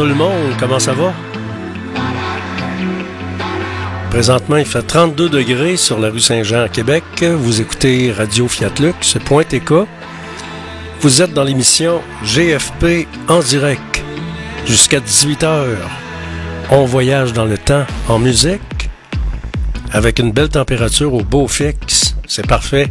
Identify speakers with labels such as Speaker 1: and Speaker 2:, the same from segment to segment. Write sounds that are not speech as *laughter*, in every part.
Speaker 1: Tout le monde, comment ça va? Présentement, il fait 32 degrés sur la rue Saint-Jean à Québec. Vous écoutez Radio Fiatlux.tk. Vous êtes dans l'émission GFP en direct jusqu'à 18h. On voyage dans le temps en musique avec une belle température au beau fixe. C'est parfait.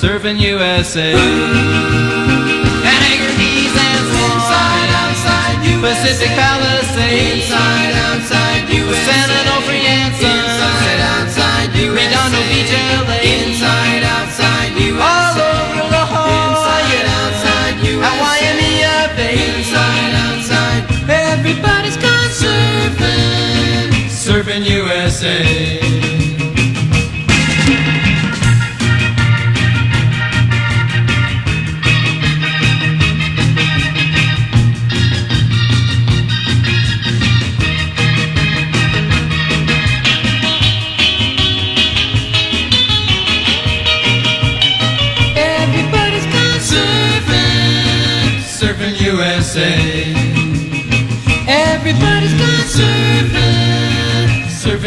Speaker 2: Surfing, surfing USA. And Hagerty's and Swan, Pacific Palisades, San Onofre and Sun, Redondo Beach, LA, all over La Jolla, at Waimea Bay. Everybody's gone surfing, surfing USA.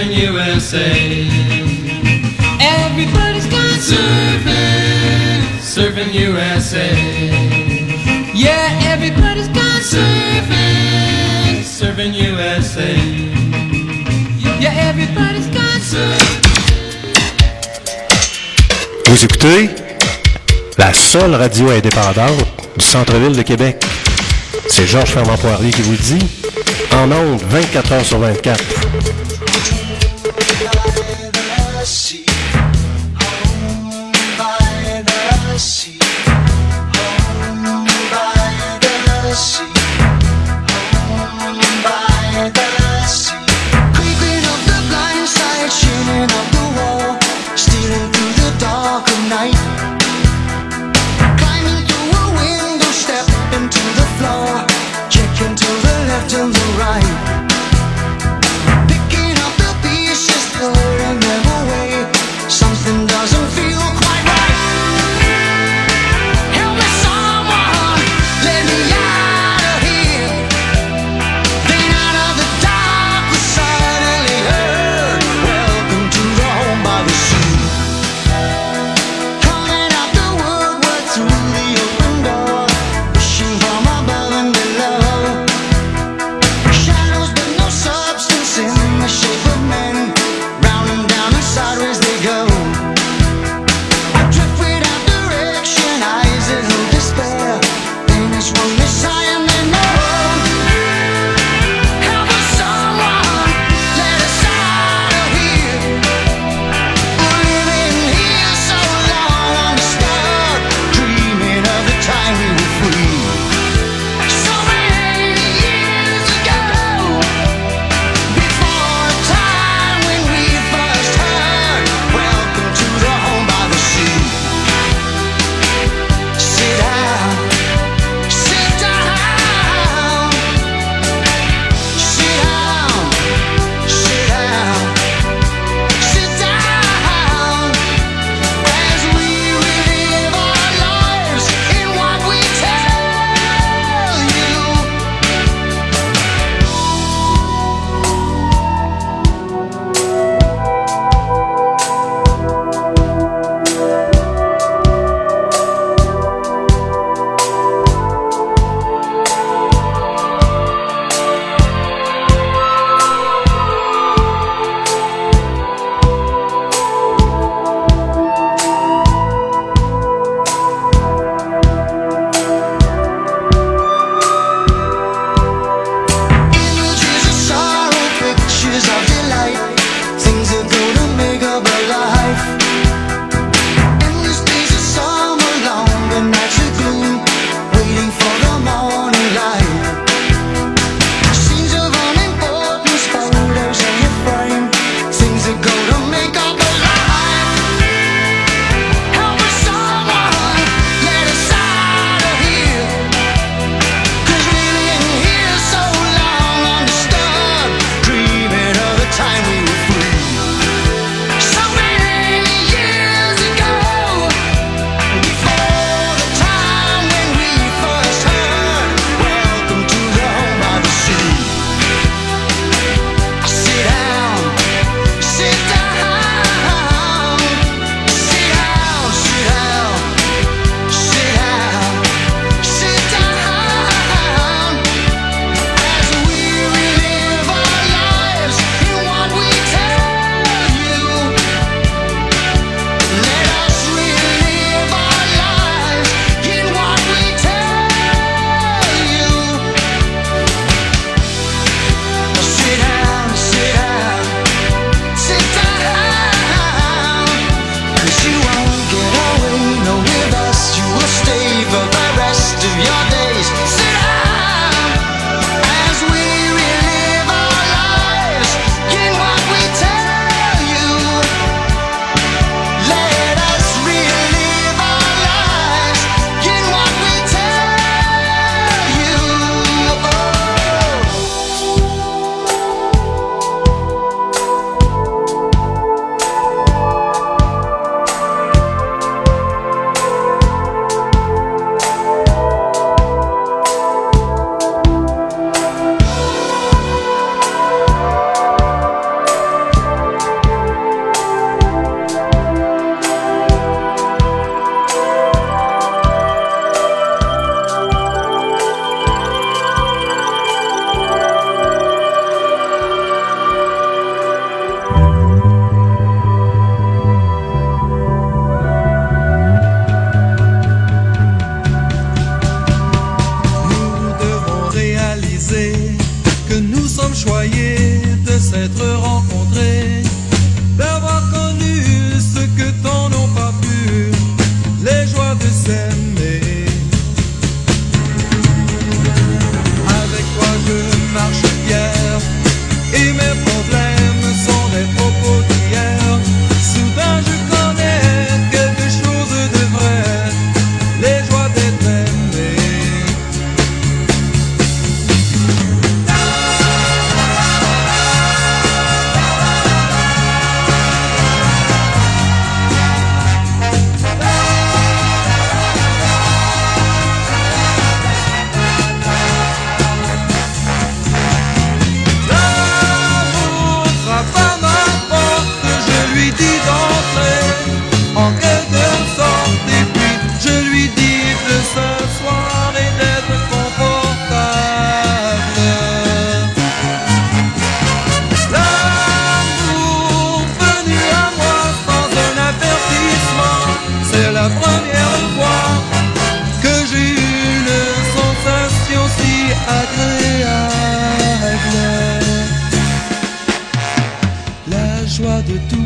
Speaker 2: Surfing, USA. Everybody's gone surfing, surfing USA. Yeah, everybody's gone surfing, surfing USA. Yeah, everybody's gone surfing.
Speaker 3: Vous écoutez la seule radio indépendante du centre-ville de Québec. C'est Georges Fermant Poirier qui vous le dit. En ondes, 24 heures sur 24.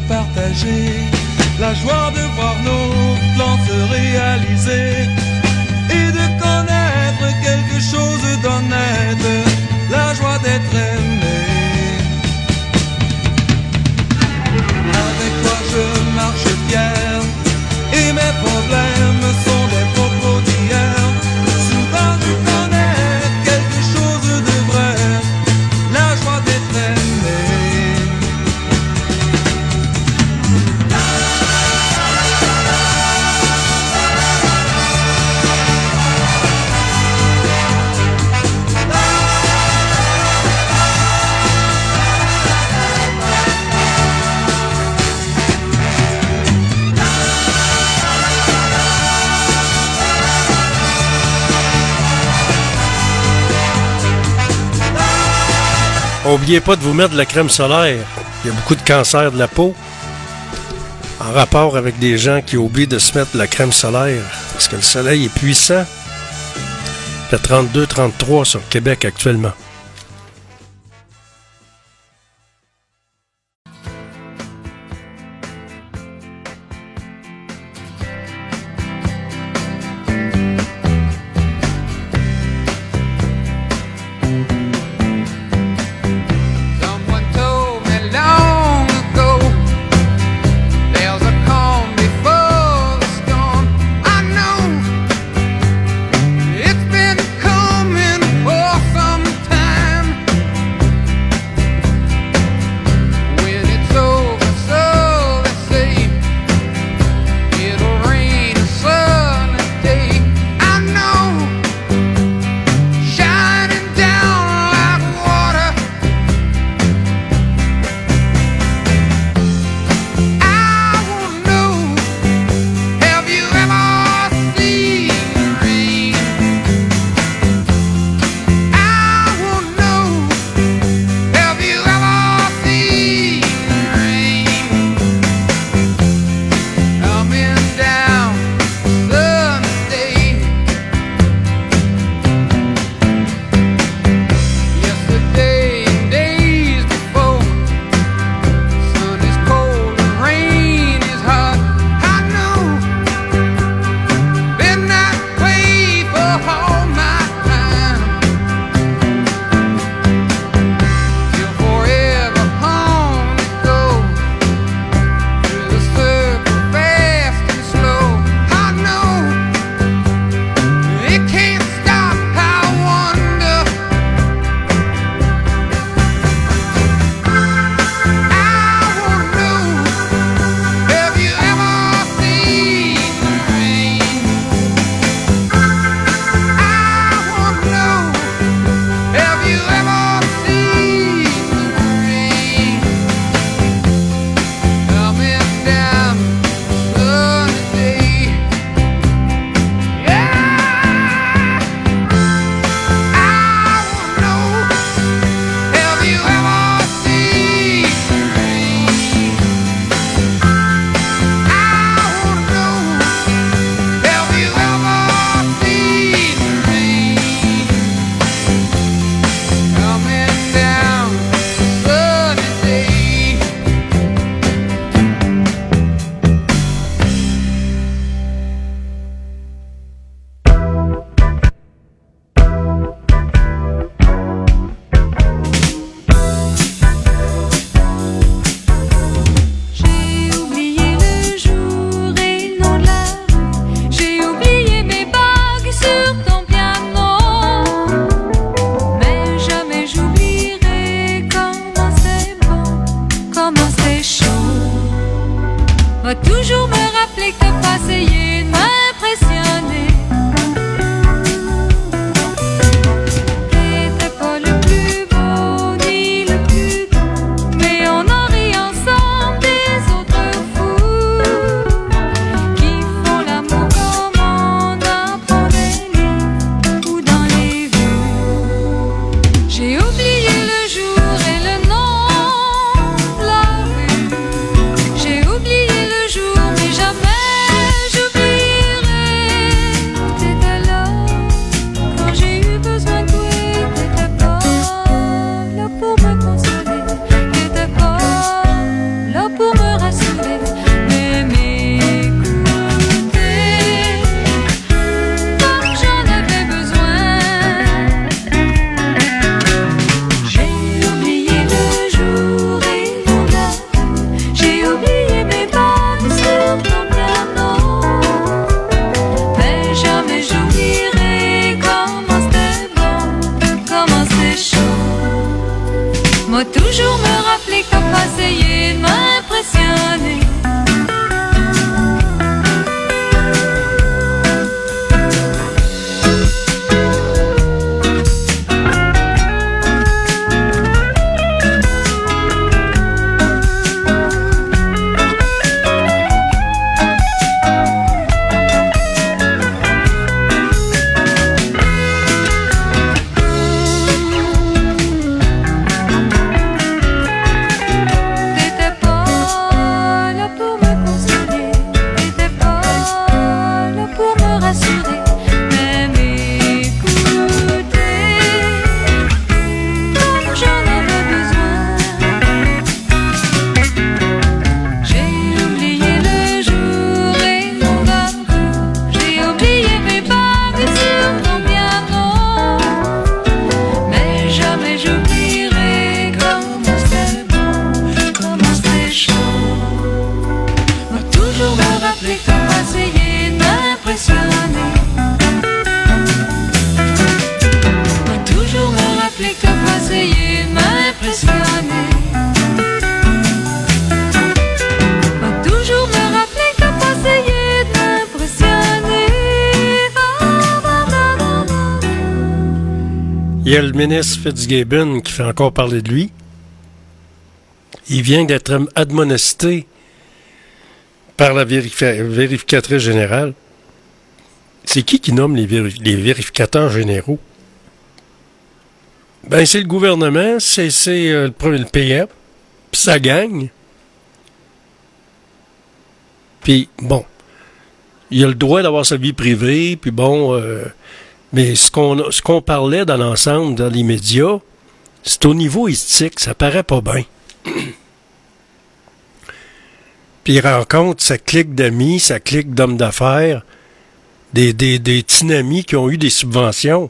Speaker 4: partager,
Speaker 5: la joie de voir nos plans se réaliser et de connaître quelque chose d'honnête.
Speaker 6: N'oubliez pas de vous mettre de la crème solaire. Il y a beaucoup de cancers de la peau en rapport avec des gens qui oublient de se mettre de la crème solaire parce que le soleil est puissant. Il fait 32-33 sur Québec actuellement.
Speaker 1: Ministre Fitzgibbon qui fait encore parler de lui. Il vient d'être admonesté par la vérifi- vérificatrice générale. C'est qui qui nomme les, véri- les vérificateurs généraux? Ben, c'est le gouvernement, c'est euh, le, le PM, puis ça gagne. Puis, bon, il a le droit d'avoir sa vie privée, puis bon, euh, mais ce qu'on parlait dans l'ensemble, dans les médias, c'est au niveau éthique, ça paraît pas bien. *clears throat* Puis il rencontre sa clique d'amis, sa clique d'hommes d'affaires, des, des, des tsunamis qui ont eu des subventions.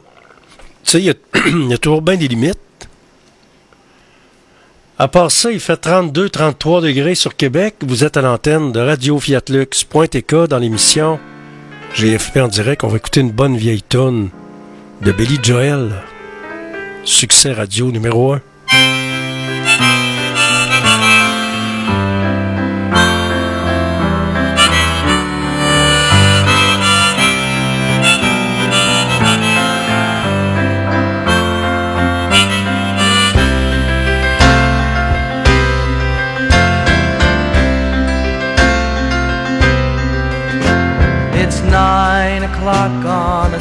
Speaker 1: Tu sais, *clears throat* il y a, toujours bien des limites. À part ça, il fait 32-33 degrés sur Québec. Vous êtes à l'antenne de Radio Fiat Lux, .tk dans l'émission GFP en direct. On va écouter une bonne vieille tonne de Billy Joel. Succès radio numéro 1.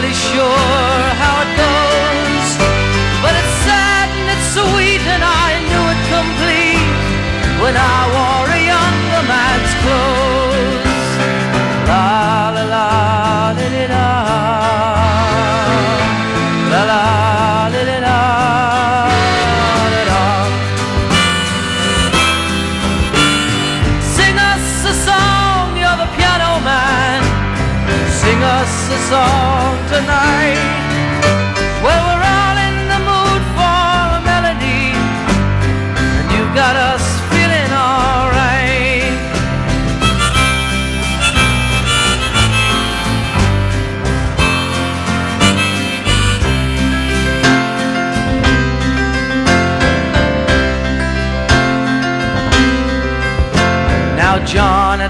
Speaker 2: Really sure how it goes, but it's sad and it's sweet, and I knew it complete when I wore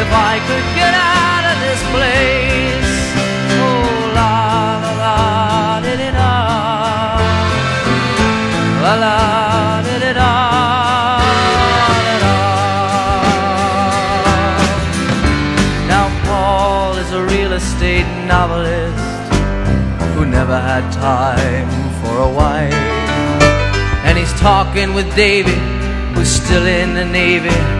Speaker 2: If I could get out of this place. Oh, la la la di di da, la la di di da. Now Paul is a real estate novelist who never had time for a wife. And he's talking with David, who's still in the Navy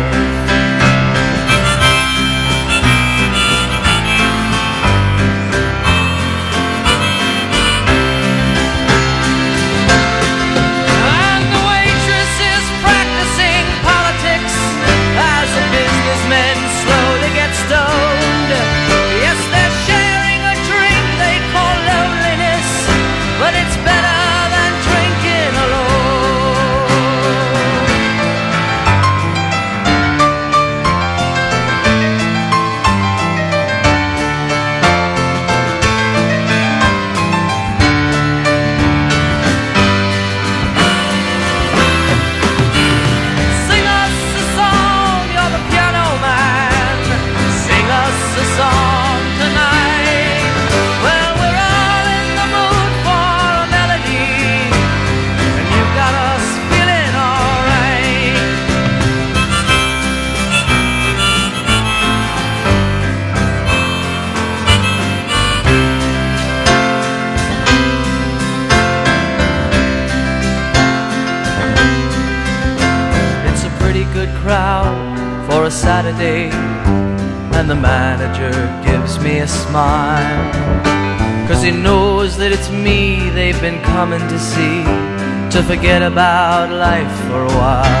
Speaker 2: To forget about life for a while.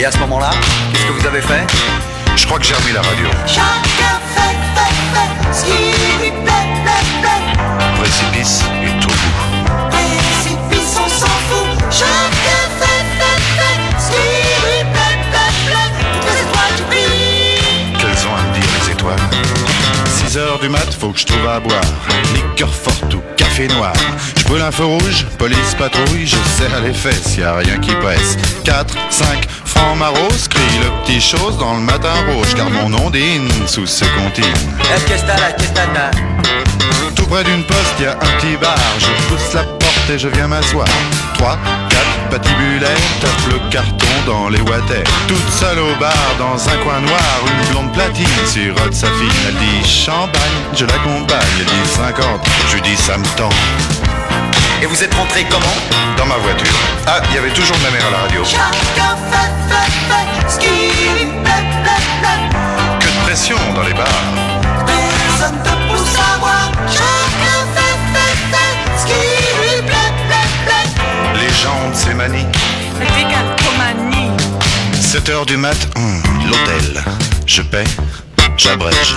Speaker 7: Et à ce moment-là, qu'est-ce que vous avez fait?
Speaker 8: Je crois que j'ai remis la radio.
Speaker 3: Chacun fait, fait, fait ce qui lui plaît, plaît, plaît.
Speaker 8: Précipice et tout bout.
Speaker 3: Précipice, on s'en fout. Chacun fait, fait, fait ce qui lui plaît, plaît, plaît. Toutes les étoiles qui brillent.
Speaker 8: Qu'elles ont à me dire les étoiles? 6 heures du mat, faut que je trouve à boire Liqueur forte ou café noir Je brûle un feu rouge, police patrouille Je serre les fesses, y a rien qui presse 4, 5, francs maros Crie le petit chose dans le matin rouge Car mon nom dîne sous ce comptine
Speaker 7: Qu'est-ce que t'as là Qu'est-ce que t'as
Speaker 8: Tout près d'une poste, y a un petit bar Je pousse la porte et je viens m'asseoir. 3, 4, patibulaire Tape le carton dans les water Toute seule au bar, dans un coin noir Une blonde platine sirote sa fille. Elle dit champagne, je l'accompagne Elle dit 50, je lui dis ça me tend
Speaker 7: Et vous êtes rentré comment
Speaker 8: Dans ma voiture Ah, il y avait toujours ma mère à la radio. Que de pression dans les bars
Speaker 3: Personne te pousse à voir. Chacun fait, fait, fait ce qui lui plaît, plaît, plaît.
Speaker 8: Les gens de ces manies 7 heures du mat, hum, l'hôtel. Je paie, j'abrège,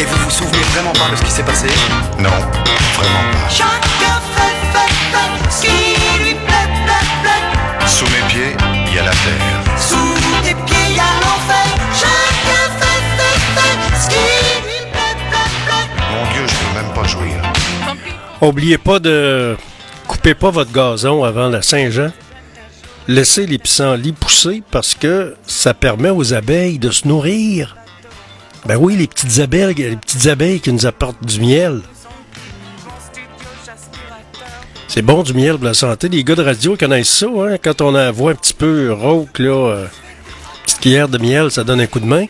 Speaker 7: Et vous vous souvenez vraiment pas de ce qui s'est passé
Speaker 8: Non, vraiment pas.
Speaker 3: Chacun fait, fait, fait ce qui lui plaît, plaît, plaît.
Speaker 8: Sous mes pieds, il y a la terre.
Speaker 3: Sous tes pieds, y a l'enfer. Chacun fait, fait, fait ce qui lui plaît, plaît, plaît.
Speaker 8: Mon Dieu, je peux même pas jouir.
Speaker 1: Oubliez pas de couper pas votre gazon avant la Saint-Jean. Laissez les pissenlits pousser parce que ça permet aux abeilles de se nourrir. Ben oui, les petites abeilles, les petites abeilles qui nous apportent du miel. C'est bon du miel pour la santé. Les gars de radio connaissent ça, hein? Quand on a la voix un petit peu rauque, là, euh, petite cuillère de miel, ça donne un coup de main.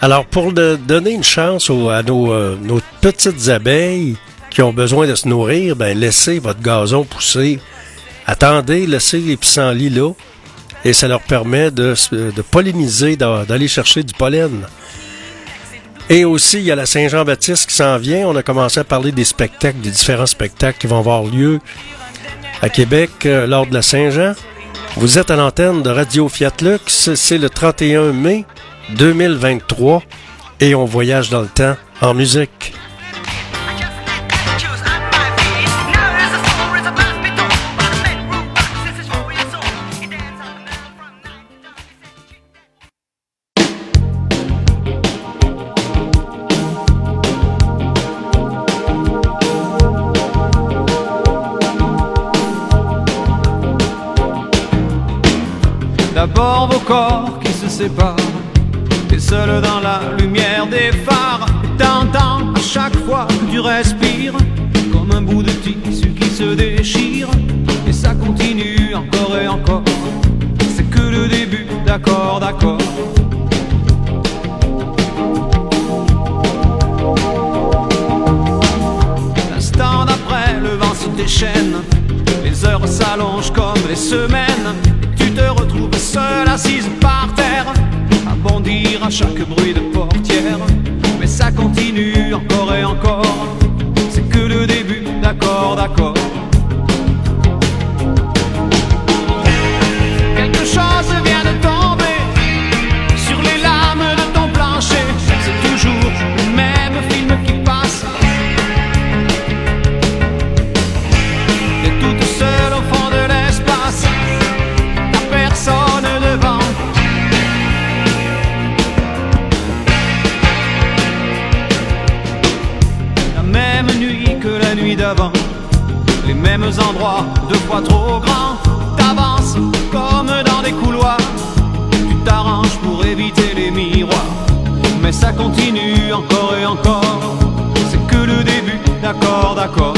Speaker 1: Alors, pour donner une chance à nos, euh, nos petites abeilles qui ont besoin de se nourrir, ben laissez votre gazon pousser. Attendez, laissez les pissenlits là. Et ça leur permet de, de polliniser, d'a- d'aller chercher du pollen. Et aussi, il y a la Saint-Jean-Baptiste qui s'en vient. On a commencé à parler des spectacles, des différents spectacles qui vont avoir lieu à Québec euh, lors de la Saint-Jean. Vous êtes à l'antenne de Radio Fiat Lux. C'est le 31 mai 2023 et on voyage dans le temps en musique.
Speaker 9: Et seul dans la lumière des phares. Et t'entends à chaque fois que tu respires. Comme un bout de tissu qui se déchire. Et ça continue encore et encore. C'est que le début, d'accord, d'accord. L'instant d'après, le vent se déchaîne. Les heures s'allongent comme les semaines te retrouves seul assise par terre À bondir à chaque bruit de portière. Mais ça continue encore et encore. C'est que le début, d'accord, d'accord trop grands. T'avances comme dans des couloirs. Tu t'arranges pour éviter les miroirs. Mais ça continue encore et encore. C'est que le début, d'accord, d'accord.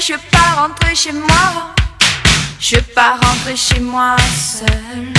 Speaker 10: Je pas rentrer chez moi. Je pas rentrer chez moi seule.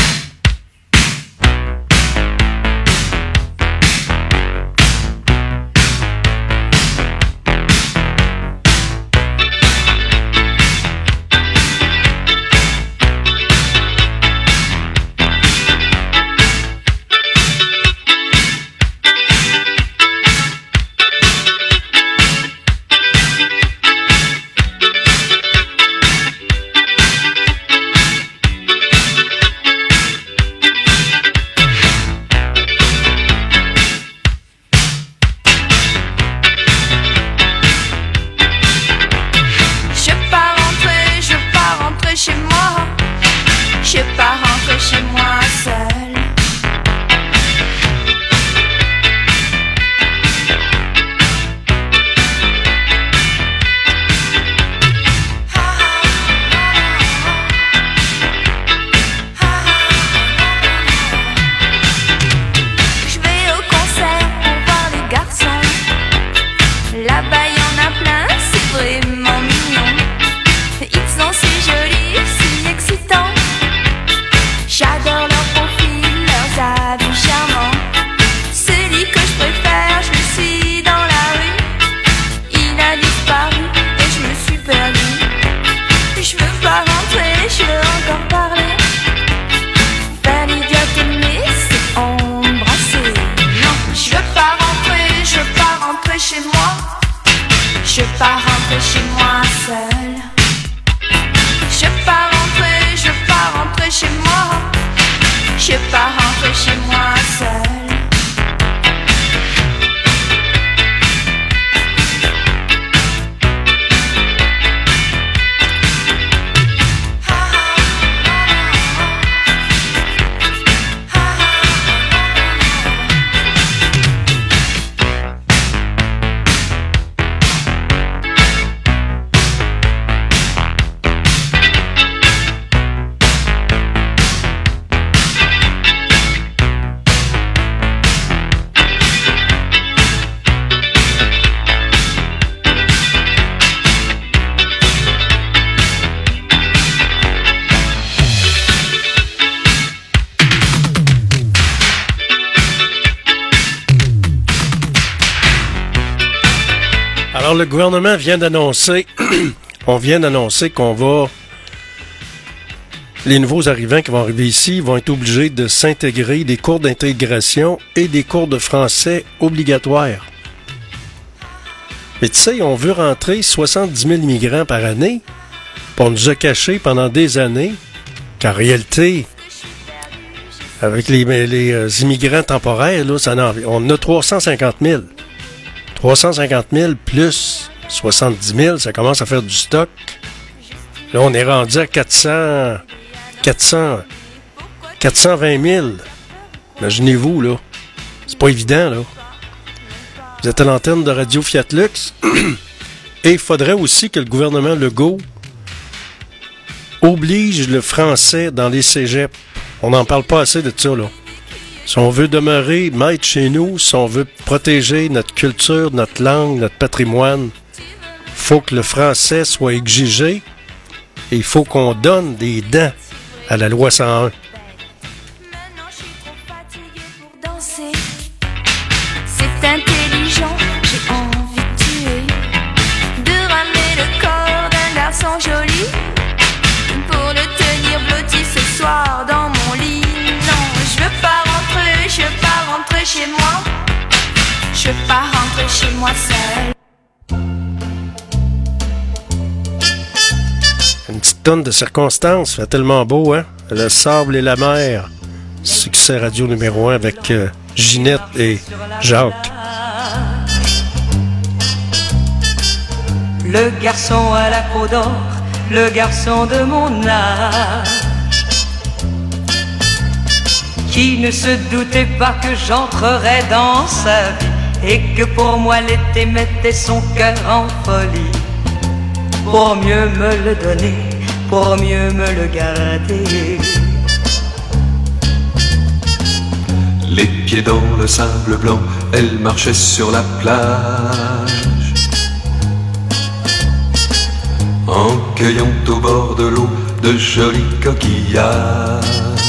Speaker 10: Le
Speaker 1: gouvernement vient d'annoncer, *clears throat* on vient d'annoncer qu'on va, les nouveaux arrivants qui vont arriver ici vont être obligés de s'intégrer des cours d'intégration et des cours de français obligatoires. Mais tu sais, on veut rentrer 70 000 migrants par année, puis on nous a caché pendant des années qu'en réalité, avec les, euh, immigrants temporaires, là, ça on a 350 000. 350 000 plus 70 000, ça commence à faire du stock. Là, on est rendu à 400, 400, 420 000. Imaginez-vous, là. C'est pas évident, là. Vous êtes à l'antenne de Radio Fiat Lux. *clears throat* Et il faudrait aussi que le gouvernement Legault oblige le français dans les cégeps. On n'en parle pas assez de ça, là. Si on veut demeurer maître chez nous, si on veut protéger notre culture, notre langue, notre patrimoine, faut que le français soit exigé et il faut qu'on donne des dents à la loi 101.
Speaker 3: Rentrer chez moi. Je veux pas rentrer chez moi seule.
Speaker 1: Une petite tonne de circonstances, fait tellement beau, hein? Le sable et la mer. Succès radio numéro un avec euh, Ginette et Jacques.
Speaker 2: Le garçon à la peau d'or, le garçon de mon âge, qui ne se doutait pas que j'entrerais dans sa vie et que pour moi l'été mettait son cœur en folie, pour mieux me le donner, pour mieux me le garder.
Speaker 11: Les pieds dans le sable blanc, elle marchait sur la plage. En cueillant au bord de l'eau de jolis coquillages.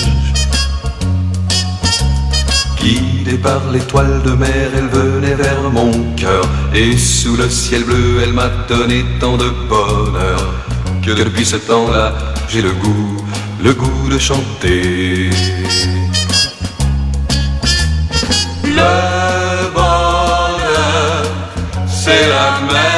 Speaker 11: Par l'étoile de mer, elle venait vers mon cœur. Et sous le ciel bleu, elle m'a donné tant de bonheur. Que depuis ce temps-là, j'ai le goût, le goût de chanter. Le bonheur, c'est la mer.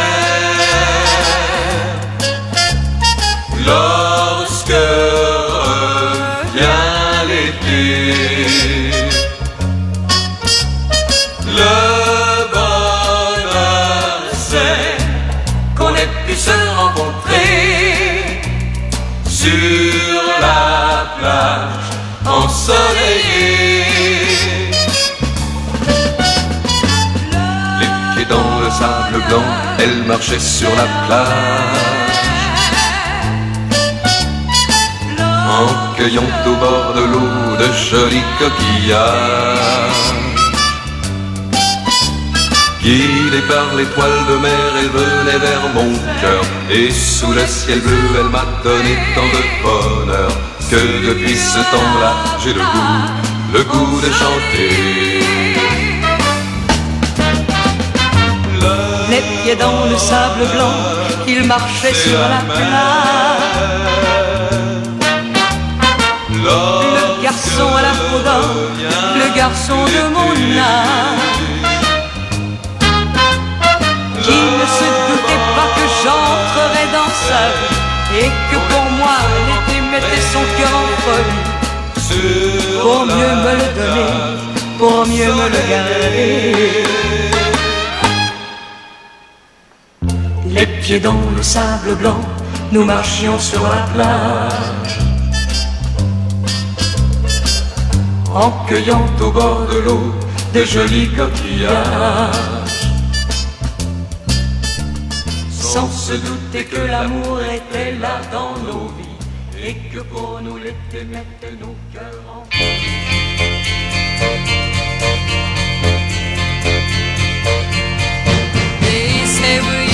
Speaker 11: Marchait sur la plage. En cueillant au bord de l'eau de jolis coquillages. Guidée par l'étoile de mer, elle venait vers mon cœur. Et sous le ciel bleu, elle m'a donné tant de bonheur. Que depuis ce temps-là, j'ai le goût, le goût de chanter.
Speaker 2: Pieds dans le sable blanc, il marchait sur la plage. Le garçon à la d'or, le garçon de mon âge, qui ne se doutait pas que j'entrerais dans sa vie et que pour moi l'été mettait son cœur en folie. Pour mieux me le donner, pour mieux me le garder. Les pieds dans le sable blanc, nous marchions sur la plage.
Speaker 11: En cueillant au bord de l'eau des jolis coquillages.
Speaker 2: sans se douter que l'amour était là dans nos vies et que pour nous l'été mettait nos cœurs en
Speaker 10: They say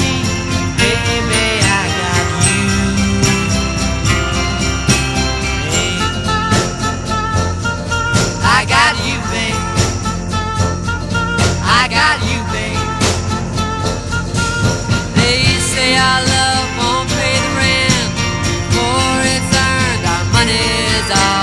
Speaker 1: casar.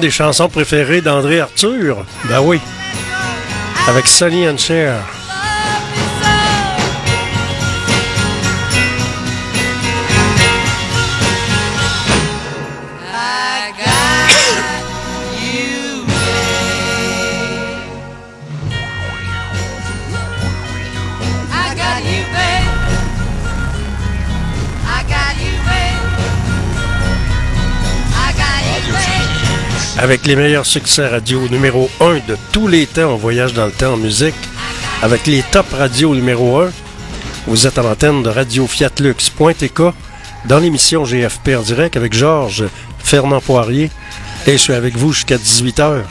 Speaker 1: Une des chansons préférées d'André Arthur? Ben oui. Avec Sonny and Cher. Avec les meilleurs succès radio numéro 1 de tous les temps, on voyage dans le temps en musique. Avec les top radios numéro 1, vous êtes à l'antenne de Radio Fiat dans l'émission GFP en direct avec Georges Fernand Poirier et je suis avec vous jusqu'à 18h.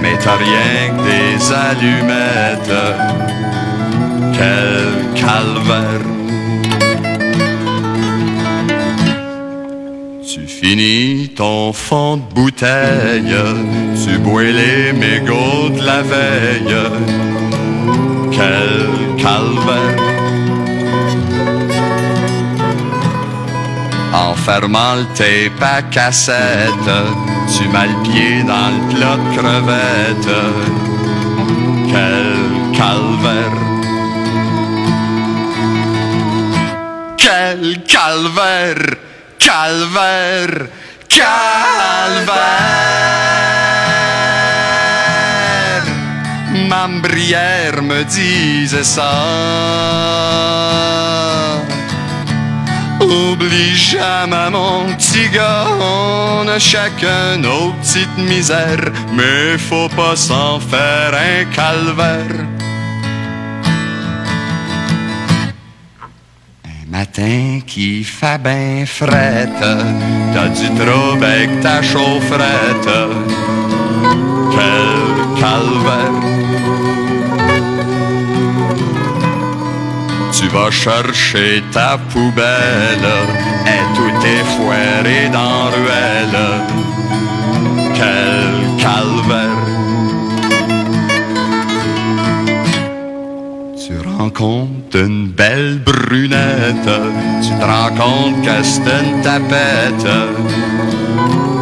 Speaker 12: Mais t'as rien que des allumettes. Quel calvaire. Tu finis ton fond de bouteille, tu bois les mégots de la veille. Quel calvaire. En fermant le tape à tu mets le pied dans le plat de crevettes. Quel calvaire. Quel calvaire. Calvaire. Calvaire. Ma me disait ça. Oublie jamais mon petit gars, on a chacun nos petites misères, mais faut pas s'en faire un calvaire. Un matin qui fait ben frette, t'as du trouble avec ta chaufferette. Quel calvaire. Tu vas chercher ta poubelle et tout est foiré dans ruelle. Quel calvaire. Tu rencontres une belle brunette, tu te rends compte que c'est une tapette.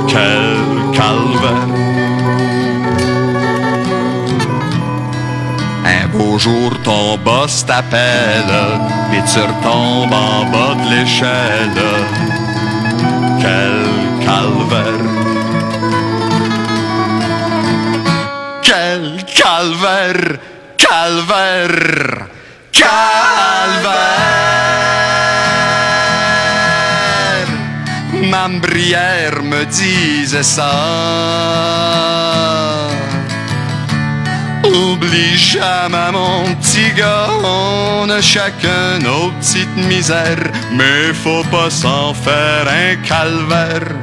Speaker 12: Quel calvaire. Un beau jour, ton boss t'appelle, et tu retombes en bas de l'échelle. Quel calvaire. Quel calvaire, calvaire, calvaire. Ma brière me disait ça. Oublie jamais mon petit gars, a chacun nos petites misères, mais faut pas s'en faire un calvaire.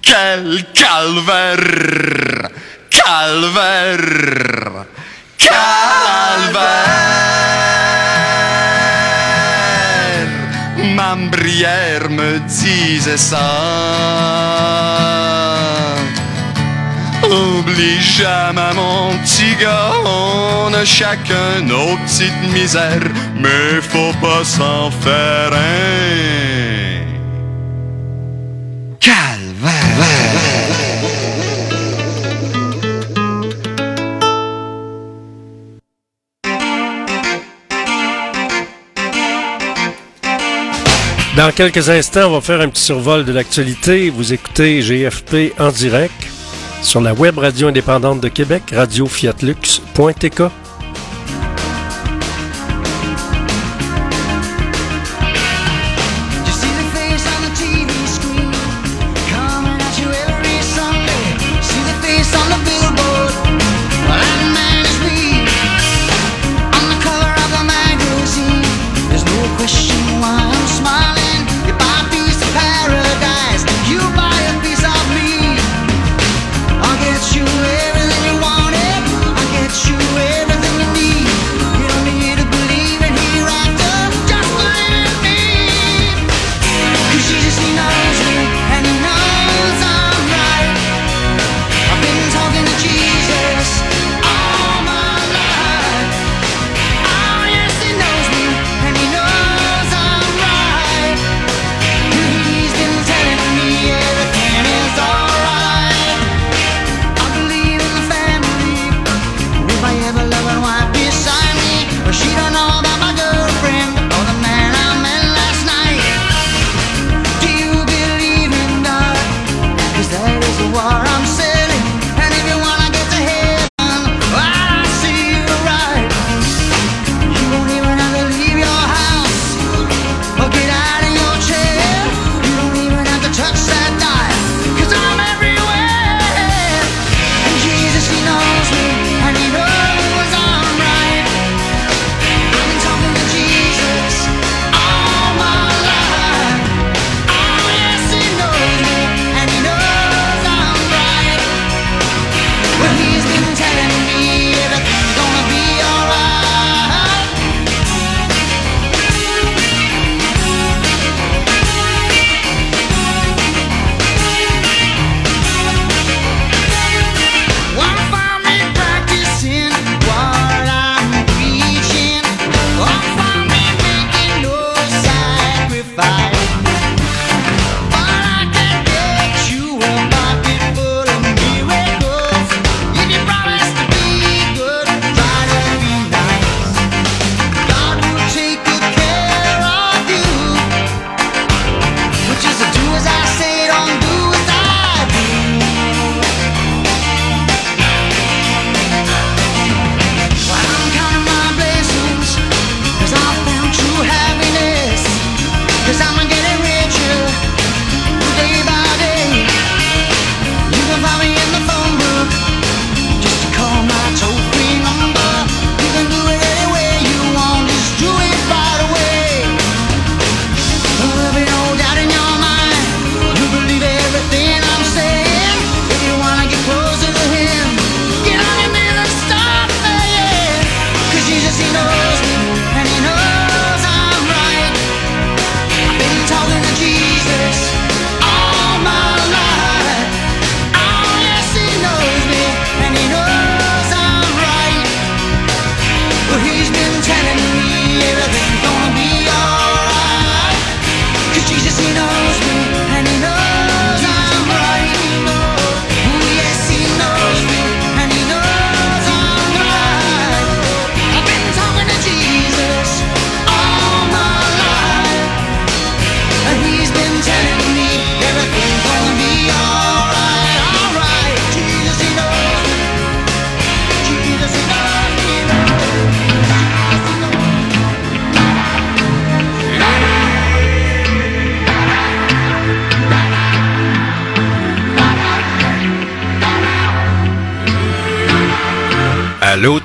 Speaker 12: Quel calvaire, calvaire, calvaire. Ma me disait ça. Oublie jamais mon petit on a chacun nos petites misères, mais faut pas s'en faire un.
Speaker 3: Dans quelques instants, on va faire un petit survol de l'actualité. Vous écoutez GFP en direct sur la web radio indépendante de Québec, radiofiatlux.tk.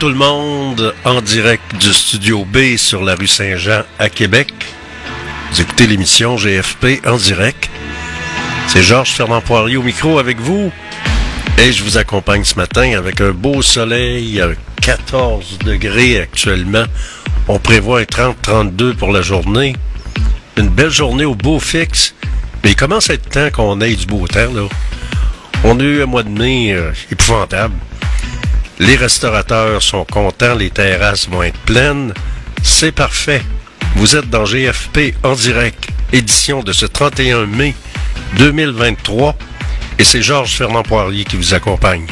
Speaker 2: tout le monde, en direct du studio B sur la rue Saint-Jean à Québec. Vous écoutez l'émission GFP en direct. C'est Georges Fernand Poirier au micro avec vous. Et je vous accompagne ce matin avec un beau soleil, 14 degrés actuellement. On prévoit un 30-32 pour la journée. Une belle journée au beau fixe. Mais il commence à être temps qu'on ait du beau temps, là. On a eu un mois de mai euh, épouvantable. Les restaurateurs sont contents, les terrasses vont être pleines. C'est parfait. Vous êtes dans GFP en direct, édition de ce 31 mai 2023, et c'est Georges Fernand Poirier qui vous accompagne.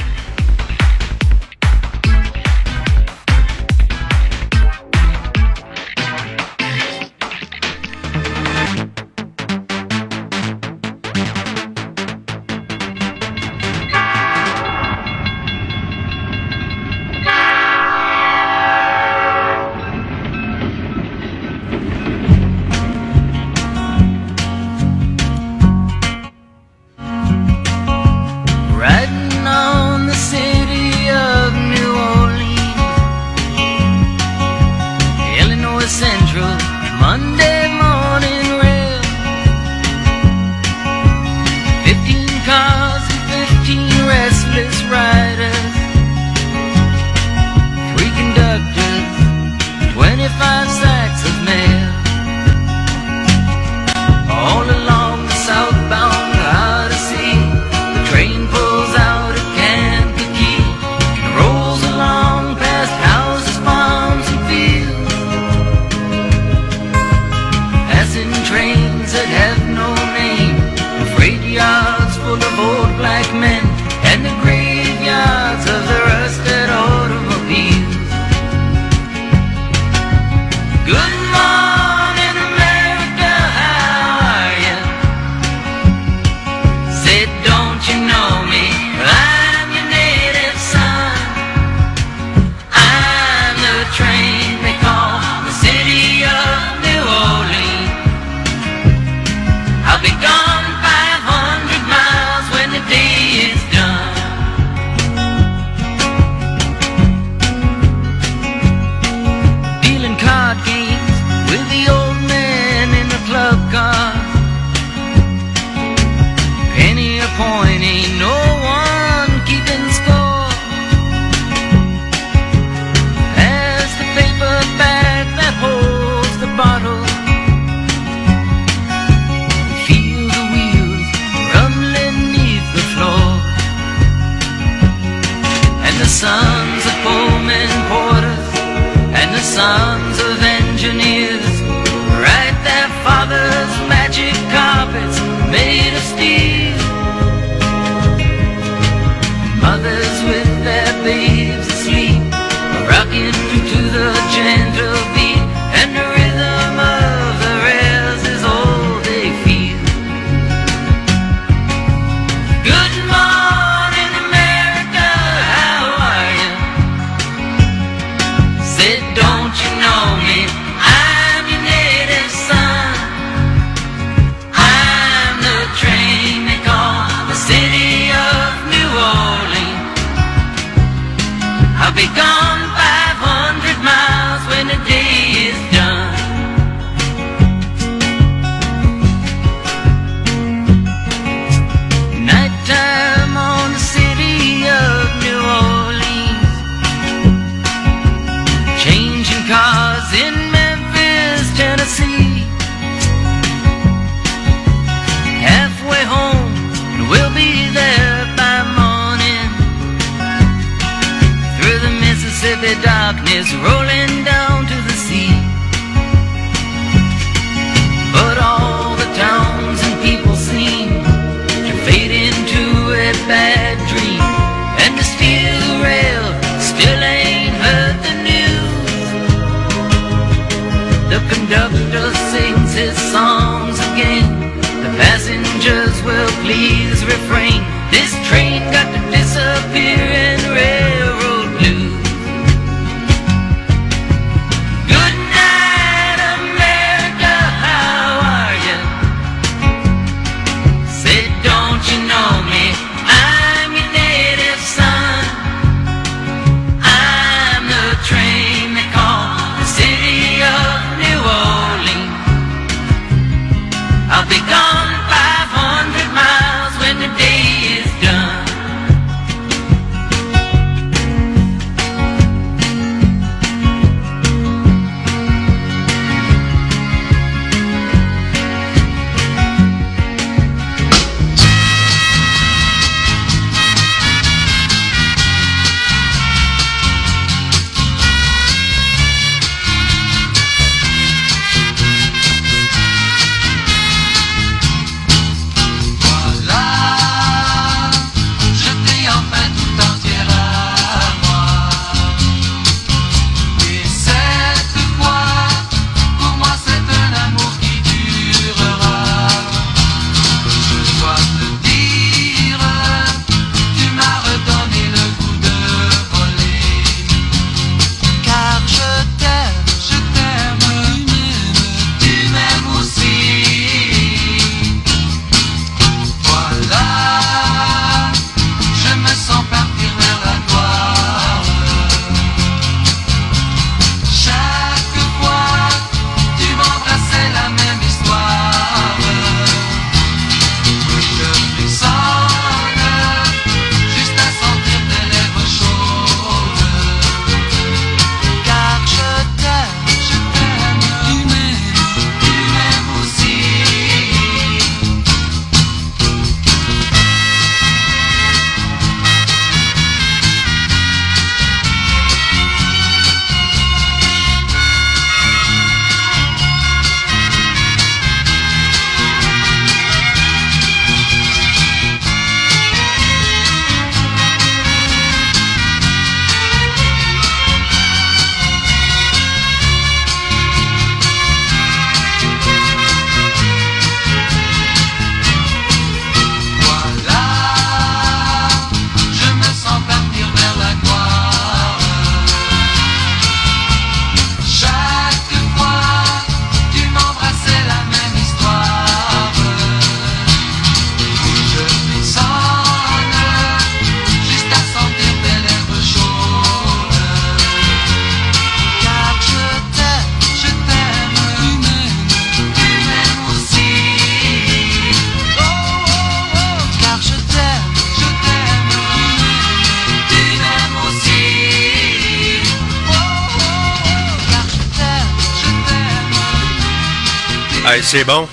Speaker 5: C'est
Speaker 1: bon.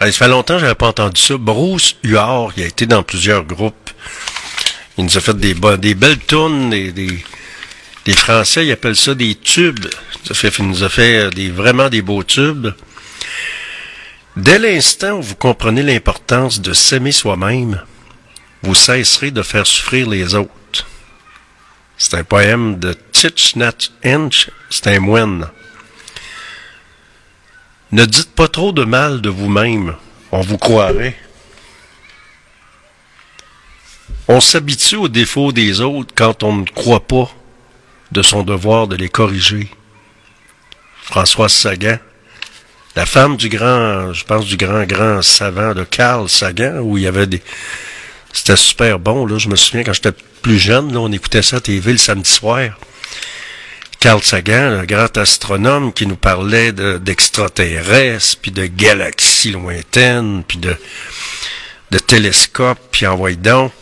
Speaker 1: Ça fait longtemps que j'avais pas entendu ça. Bruce Huard, il a été dans plusieurs groupes. Il nous a fait des, belles tunes, des, des, Français, ils appellent ça des tubes. Il nous a fait euh, des, vraiment des beaux tubes. Dès l'instant où vous comprenez l'importance de s'aimer soi-même, vous cesserez de faire souffrir les autres. C'est un poème de Tich Nat Henge, c'est un moine. Ne dites pas trop de mal de vous-même, on vous croirait. On s'habitue aux défauts des autres quand on ne croit pas de son devoir de les corriger. Françoise Sagan, la femme du grand, je pense du grand, grand savant de Carl Sagan, où il y avait des... C'était super bon, là. Je me souviens quand j'étais plus jeune, là, on écoutait ça à TV le samedi soir. Carl Sagan, le grand astronome qui nous parlait de- d'extraterrestres, puis de galaxies lointaines, puis de, télescopes, puis envoyez donc.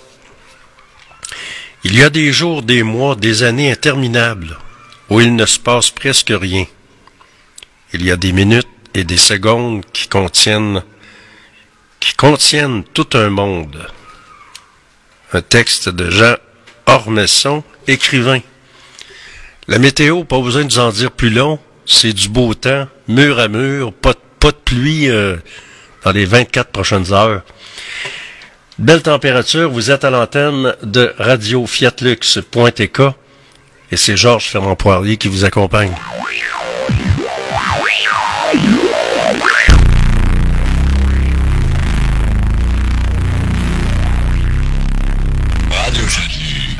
Speaker 1: Il y a des jours, des mois, des années interminables où il ne se passe presque rien. il y a des minutes et des secondes qui contiennent qui contiennent tout un monde. Un texte de Jean Ormesson, écrivain. La météo, pas besoin de vous en dire plus long, c'est du beau temps, mur à mur, pas, de- pluie euh, dans les 24 prochaines heures. Belle température, vous êtes à l'antenne de Radio Fiatlux.tk et c'est Georges Fernand Poirier qui vous accompagne.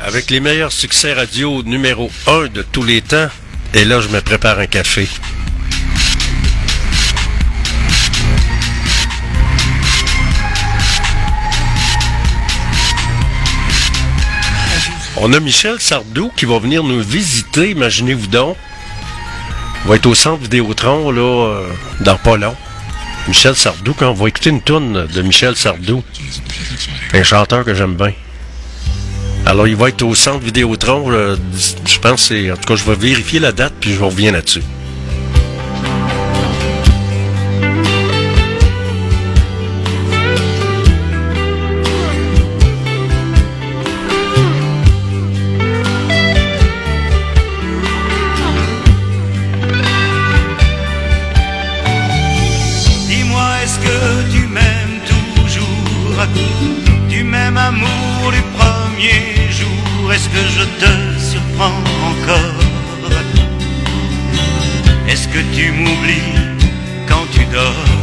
Speaker 1: Avec les meilleurs succès radio numéro 1 de tous les temps, et là je me prépare un café. On a Michel Sardou qui va venir nous visiter, imaginez-vous donc. On va être au centre Vidéotron, là, euh, dans pas long. Michel Sardou, quand on va écouter une tourne de Michel Sardou, un chanteur que j'aime bien. Alors, il va être au centre Vidéotron, euh, je pense, en tout cas, je vais vérifier la date, puis je reviens là-dessus.
Speaker 13: Encore. Est-ce que tu m'oublies quand tu dors?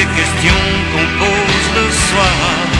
Speaker 13: Ces questions qu'on pose le soir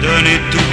Speaker 13: te donner tout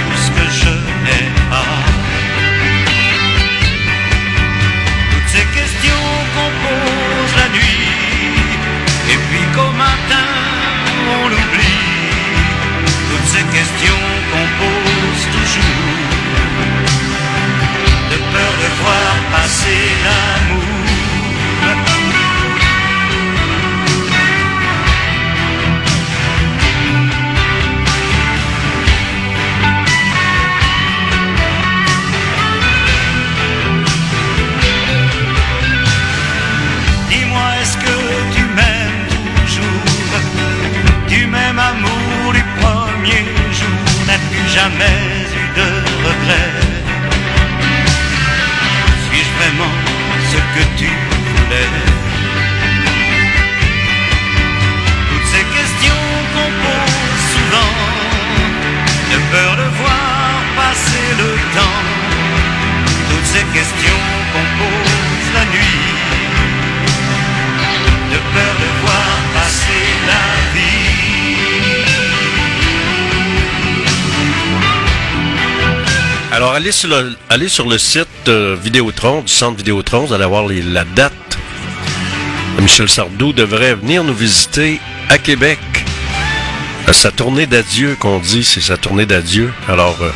Speaker 1: allez sur le site euh, Vidéotron, du centre Vidéotron, vous allez voir les- la date. Michel Sardou devrait venir nous visiter à Québec. Euh, Sa tournée d'adieu qu'on dit, c'est sa tournée d'adieu. Alors, euh,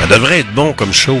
Speaker 1: ça devrait être bon comme show.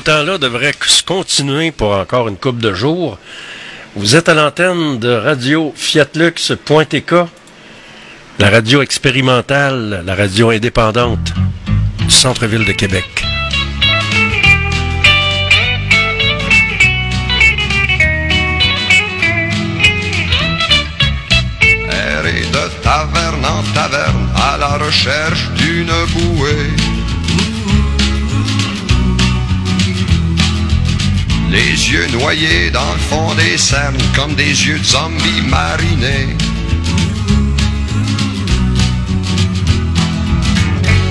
Speaker 1: Temps-là devrait se continuer pour encore une couple de jours. Vous êtes à l'antenne de radio fiatlux.tk, la radio expérimentale, la radio indépendante du centre-ville de Québec.
Speaker 12: errer de taverne en taverne à la recherche d'une bouée. Les yeux noyés dans le fond des cernes comme des yeux de zombies marinés.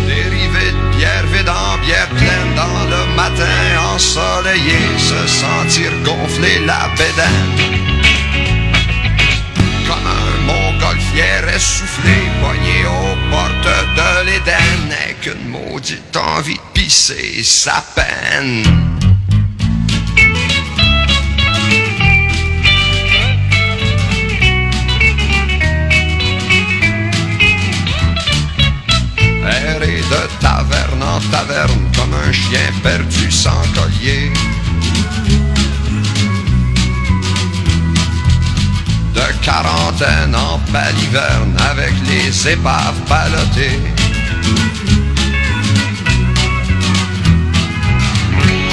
Speaker 12: Dérivés de bière vide en bière pleine dans le matin ensoleillé, se sentir gonfler la bédaine comme un montgolfière essoufflé, pogné aux portes de l'Éden, n'est qu'une maudite envie de pisser sa peine. Taverne comme un chien perdu sans collier. de quarantaine en baliverne avec les épaves ballottées.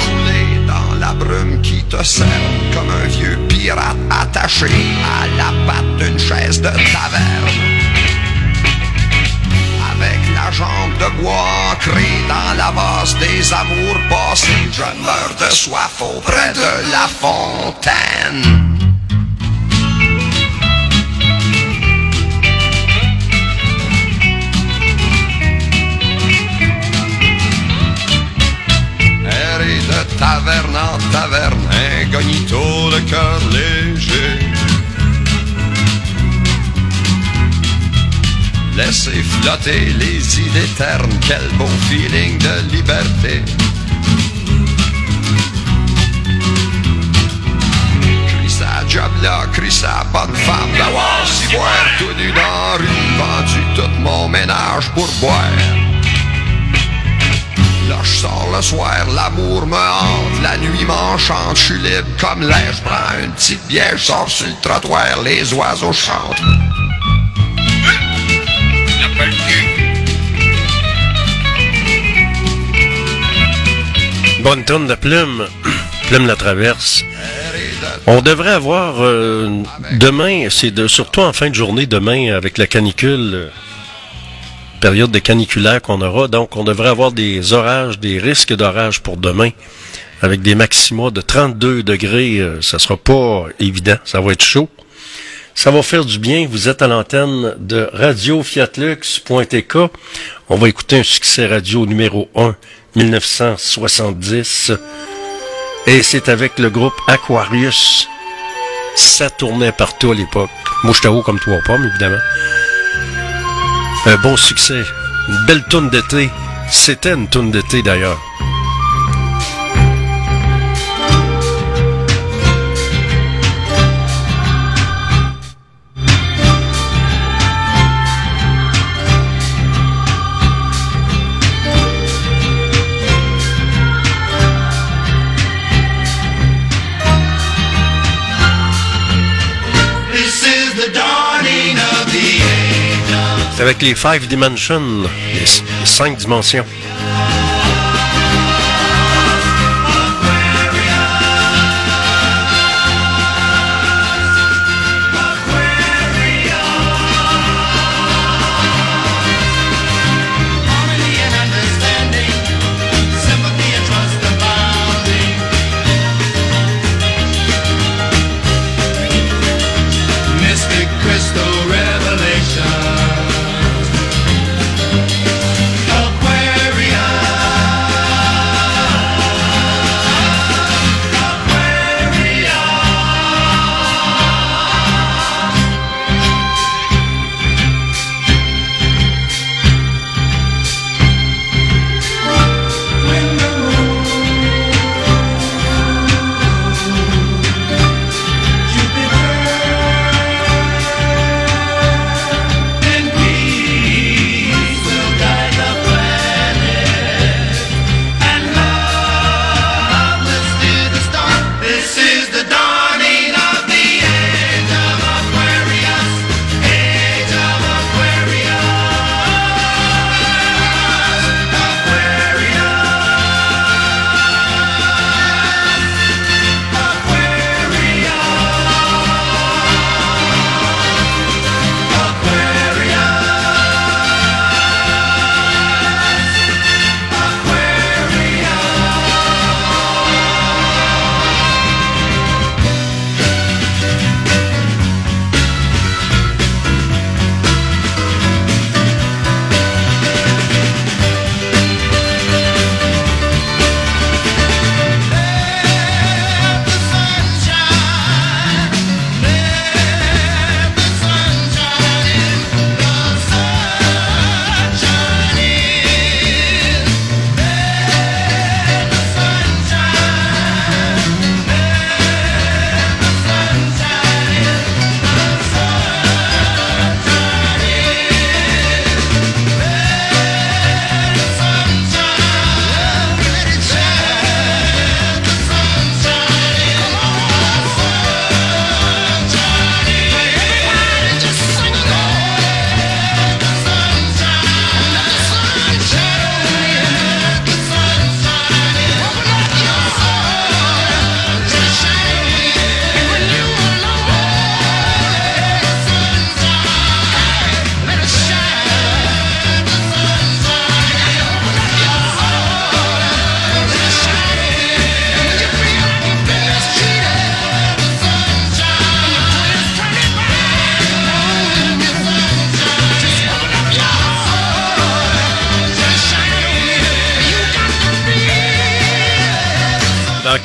Speaker 12: Couler dans la brume qui te cerne comme un vieux pirate attaché à la patte d'une chaise de taverne. La jambe de bois ancrée dans la vase des amours passés, je meurs de soif auprès de la fontaine. de taverne en taverne, incognito le cœur léger. Laisser flotter les idées ternes, quel beau feeling de liberté. Crie job là, crie sa bonne femme, d'avoir si boire tout nu dans rue, vendu tout mon ménage pour boire. Là je sors le soir, l'amour me hante, la nuit m'enchante, je suis libre comme l'air, je prends une petite bière, je sors sur le trottoir, les oiseaux chantent.
Speaker 1: Bonne tonne de plume. *clears throat* plume la traverse. On devrait avoir euh, demain, c'est surtout en fin de journée demain avec la canicule, euh, période de caniculaire qu'on aura. Donc, on devrait avoir des orages, des risques d'orage pour demain avec des maxima de 32 degrés. euh, ça sera pas évident, ça va être chaud. Ça va faire du bien. Vous êtes à l'antenne de Radio Fiatlux.tk. On va écouter un succès radio numéro 1, 1970. Et c'est avec le groupe Aquarius. Ça tournait partout à l'époque. Moi, comme toi pommes, évidemment. Un bon succès. Une belle tourne d'été. C'était une tourne d'été, d'ailleurs. Avec les Five Dimensions, les, cinq dimensions.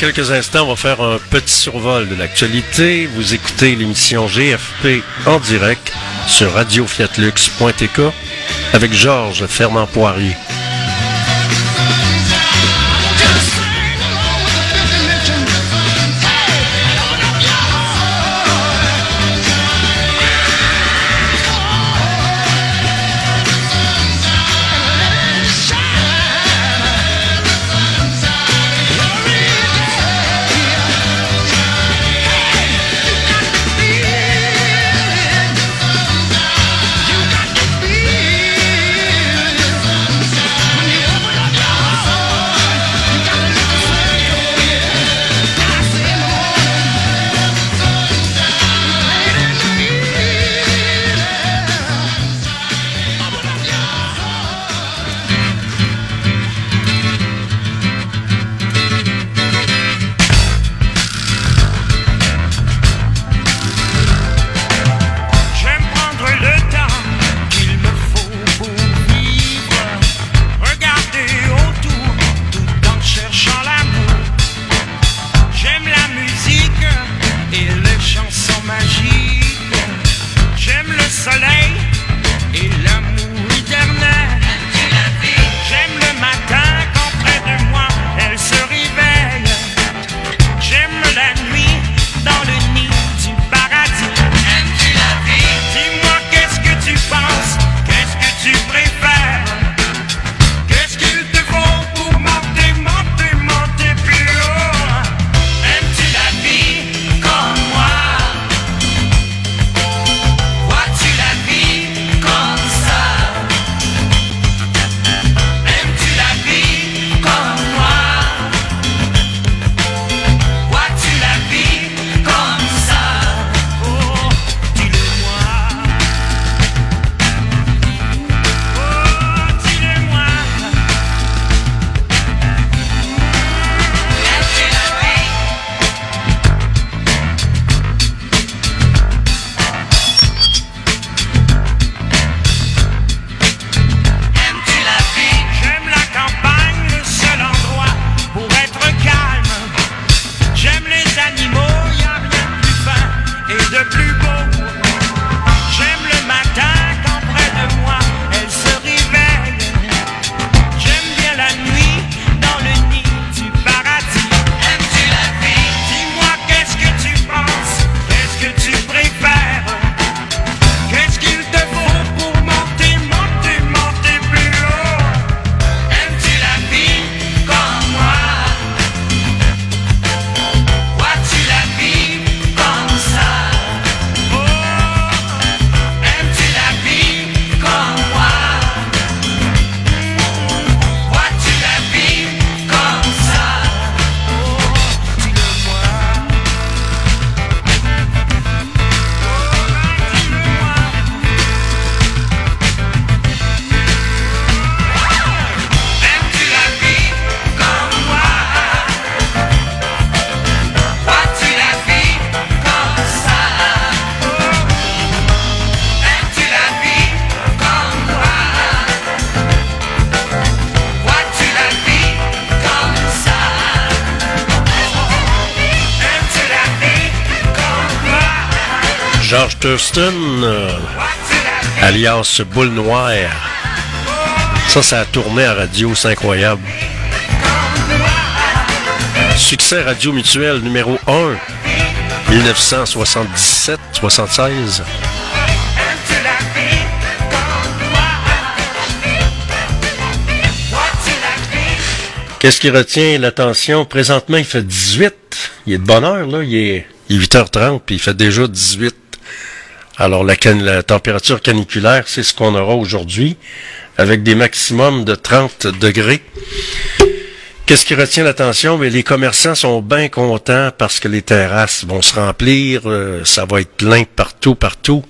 Speaker 14: Quelques instants, on va faire un petit survol de l'actualité. Vous écoutez l'émission GFP en direct sur radiofiatlux.tk avec Georges Fernand Poirier. Thurston, euh, alias Boule Noire. Ça, ça a tourné à radio, c'est incroyable. Succès Radio Mutuel numéro 1, 1977-76. Qu'est-ce qui retient l'attention? Présentement, il fait 18. Il est de bonne heure, là. Il est, il est 8h30, puis il fait déjà 18. Alors, la, température caniculaire, c'est ce qu'on aura aujourd'hui, avec des maximums de 30 degrés. Qu'est-ce qui retient l'attention? Les commerçants sont bien contents parce que les terrasses vont se remplir, euh, ça va être plein partout, partout.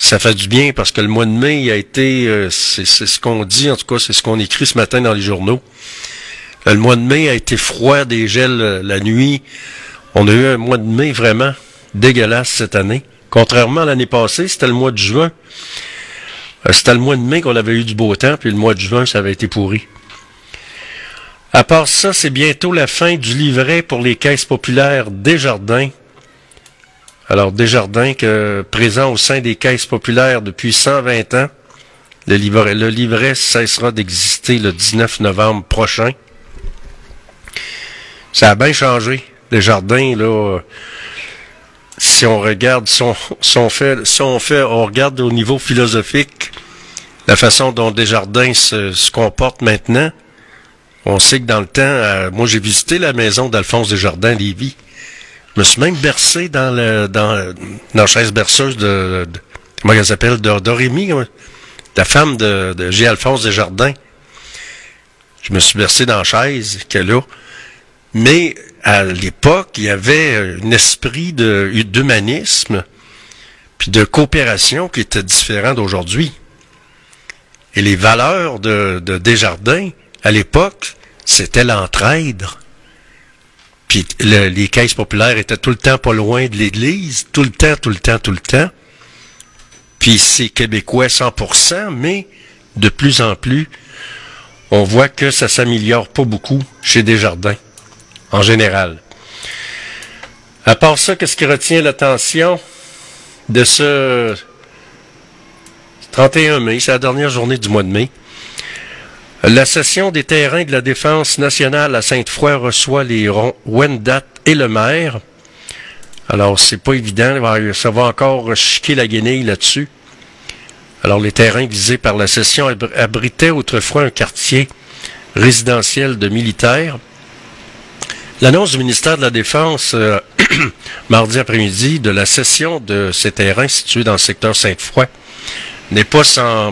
Speaker 14: Ça fait du bien parce que le mois de mai a été, euh, c'est ce qu'on dit, en tout cas, c'est ce qu'on écrit ce matin dans les journaux. Le mois de mai a été froid, des gels euh, la nuit. On a eu un mois de mai vraiment dégueulasse cette année. Contrairement à l'année passée, c'était le mois de juin. Euh, C'était le mois de mai qu'on avait eu du beau temps, puis le mois de juin, ça avait été pourri.
Speaker 1: À part ça, c'est bientôt la fin du livret pour les caisses populaires Desjardins. Alors, Desjardins, que, présent au sein des caisses populaires depuis 120 ans, le livret, le livret cessera d'exister le 19 novembre prochain. Ça a bien changé. Desjardins, là, euh, si on regarde, si on, regarde au niveau philosophique, la façon dont Desjardins se, se comporte maintenant, on sait que dans le temps, euh, moi j'ai visité la maison d'Alphonse Desjardins à Lévis. Je me suis même bercé dans la chaise berceuse de, comment elle s'appelle, la femme de, de G. Alphonse Desjardins. Je me suis bercé dans la chaise qu'elle a. Mais à l'époque, il y avait un esprit d'humanisme puis de coopération qui était différent d'aujourd'hui. Et les valeurs de, de Desjardins, à l'époque, c'était l'entraide. Puis le- les caisses populaires étaient tout le temps pas loin de l'église, tout le temps, tout le temps, tout le temps. Puis c'est québécois 100%, mais de plus en plus, on voit que ça s'améliore pas beaucoup chez Desjardins, en général. À part ça, qu'est-ce qui retient l'attention de ce 31 mai, c'est la dernière journée du mois de mai? La session des terrains de la Défense nationale à Sainte-Foy reçoit les Wendat et le maire. Alors, c'est pas évident, ça va encore chiquer la guenille là-dessus. Alors, les terrains visés par la session abr- abritaient autrefois un quartier résidentiel de militaires. L'annonce du ministère de la Défense, euh, *clears throat* mardi après-midi, de la cession de ces terrains situés dans le secteur Sainte-Foy n'est pas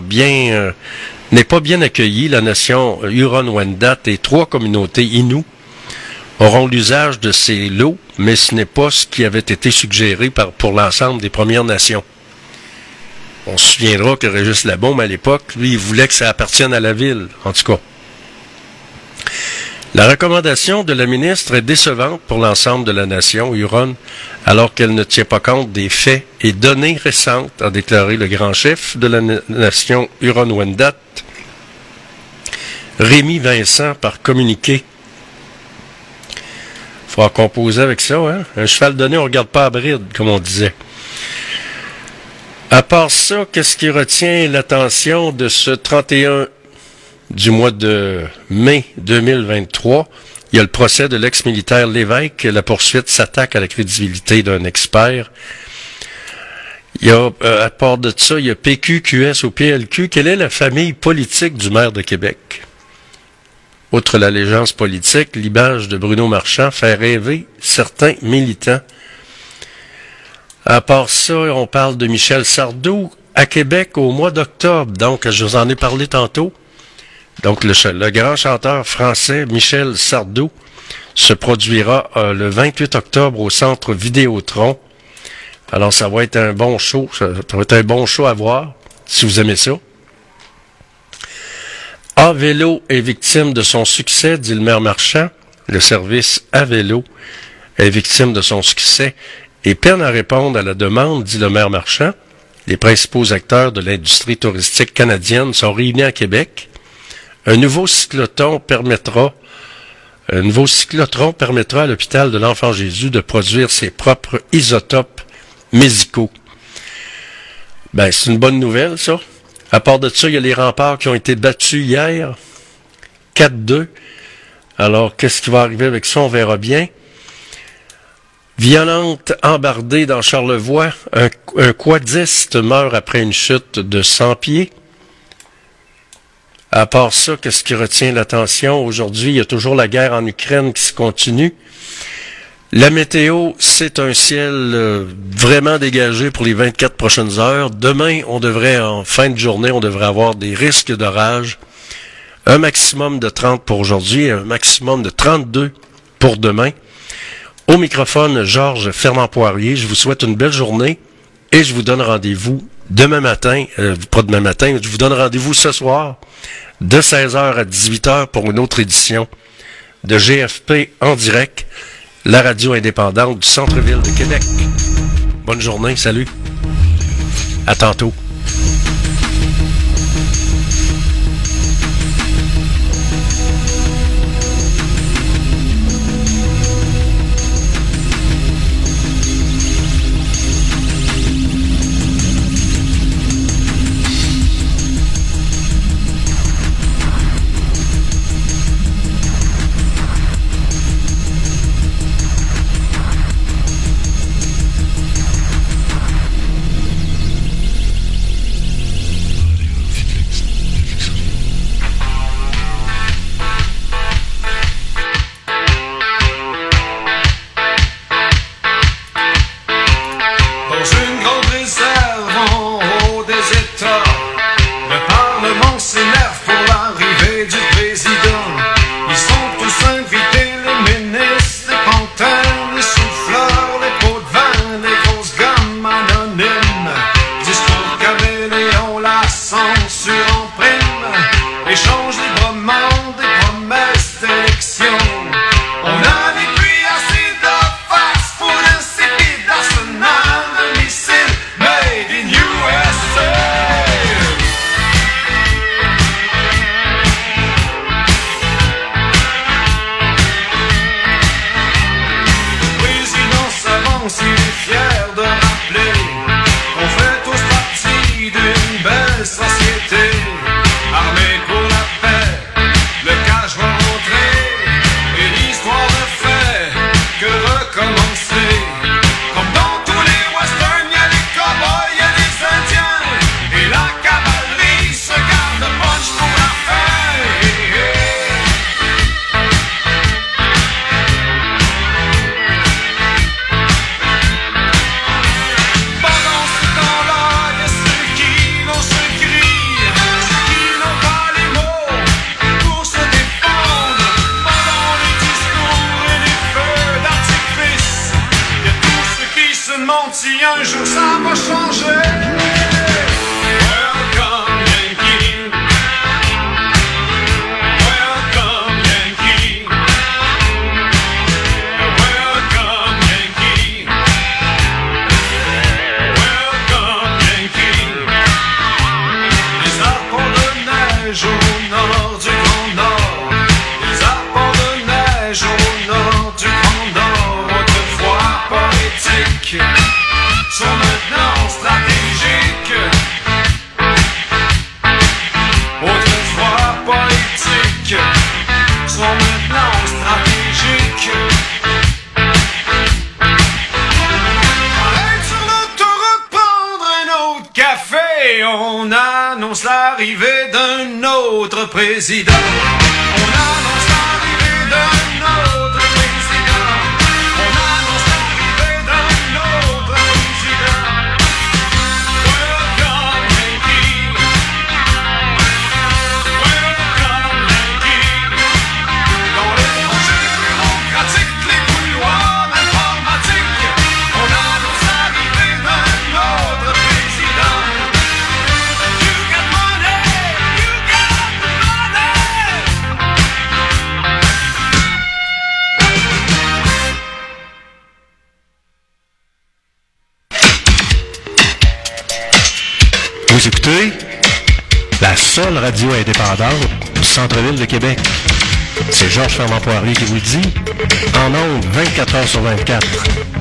Speaker 1: bien euh, pas bien accueillie. La nation Huron-Wendat et trois communautés Innu auront l'usage de ces lots, mais ce n'est pas ce qui avait été suggéré pour l'ensemble des Premières Nations. On se souviendra que Régis Labaume, à l'époque, lui, voulait que ça appartienne à la ville, en tout cas. La recommandation de la ministre est décevante pour l'ensemble de la nation Huron, alors qu'elle ne tient pas compte des faits et données récentes, a déclaré le grand chef de la na- nation Huron-Wendat, Rémi Vincent, par communiqué. Faut composer avec ça, hein? Un cheval donné, on regarde pas à bride, comme on disait. À part ça, qu'est-ce qui retient l'attention de ce 31 du mois de mai 2023? Il y a le procès de l'ex-militaire Lévesque. La poursuite s'attaque à la crédibilité d'un expert. Il y a, euh, à part de ça, il y a PQ, QS ou PLQ. Quelle est la famille politique du maire de Québec? Outre l'allégeance politique, l'image de Bruno Marchand fait rêver certains militants. À part ça, on parle de Michel Sardou à Québec au mois d'octobre. Donc, je vous en ai parlé tantôt. Donc, le, grand chanteur français Michel Sardou se produira euh, le 28 octobre au centre Vidéotron. Alors, ça va être un bon show. Ça, va être un bon show à voir, si vous aimez ça. A Vélo est victime de son succès, dit le maire Marchand. Le service A Vélo est victime de son succès et peine à répondre à la demande, dit le maire Marchand. Les principaux acteurs de l'industrie touristique canadienne sont réunis à Québec. Un nouveau cyclotron permettra un nouveau cyclotron permettra à l'hôpital de l'Enfant Jésus de produire ses propres isotopes médicaux. Ben, c'est une bonne nouvelle, ça. À part de ça, il y a les remparts qui ont été battus hier. 4-2. Alors, qu'est-ce qui va arriver avec ça? On verra bien. Violente embardée dans Charlevoix. Un, un quadiste meurt après une chute de 100 pieds. À part ça, qu'est-ce qui retient l'attention? Aujourd'hui, il y a toujours la guerre en Ukraine qui se continue. La météo, c'est un ciel euh, vraiment dégagé pour les 24 prochaines heures. Demain, on devrait, en fin de journée, on devrait avoir des risques d'orage. Un maximum de 30 pour aujourd'hui, un maximum de 32 pour demain. Au microphone, Georges Fernand Poirier. Je vous souhaite une belle journée et je vous donne rendez-vous demain matin, euh, pas demain matin, je vous donne rendez-vous ce soir de 16h à 18h pour une autre édition de GFP en direct, la radio indépendante du centre-ville de Québec. Bonne journée, salut. À tantôt.
Speaker 15: necesidad. centre-ville de Québec. C'est Georges Fermant Poirier qui vous le dit. En ondes, 24 heures sur 24.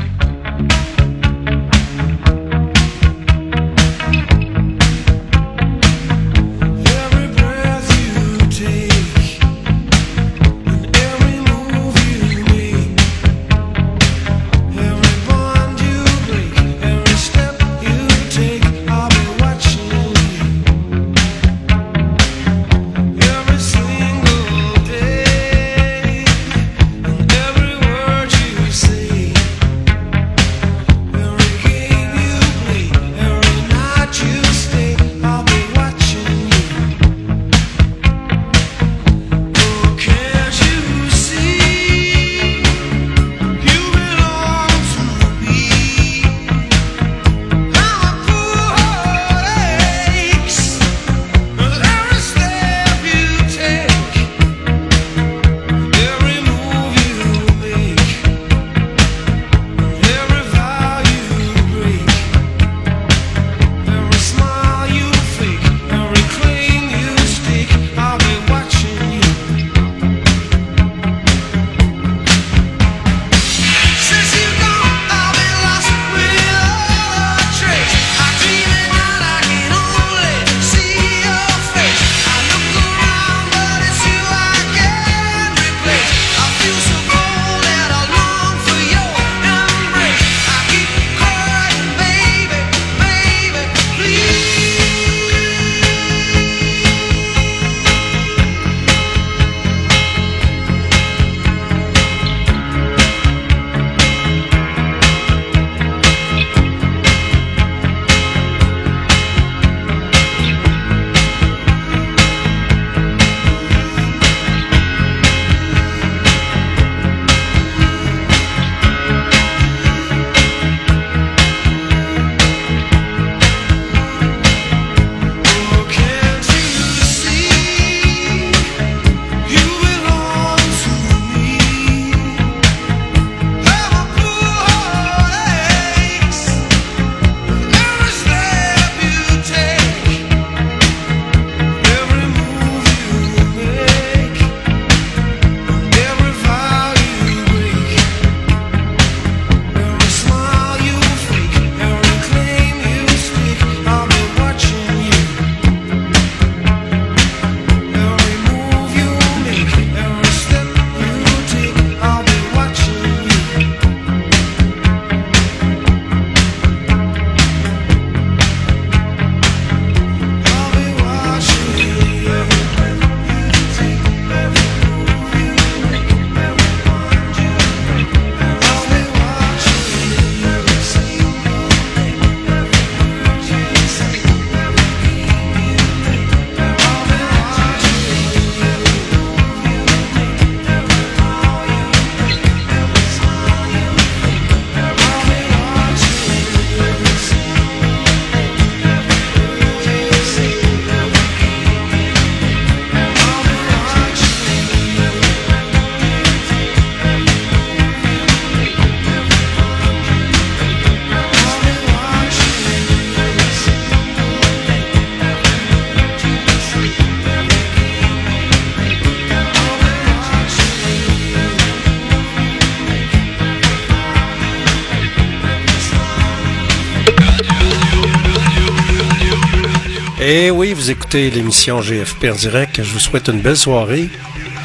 Speaker 1: Eh oui, vous écoutez l'émission GFP en direct. Je vous souhaite une belle soirée.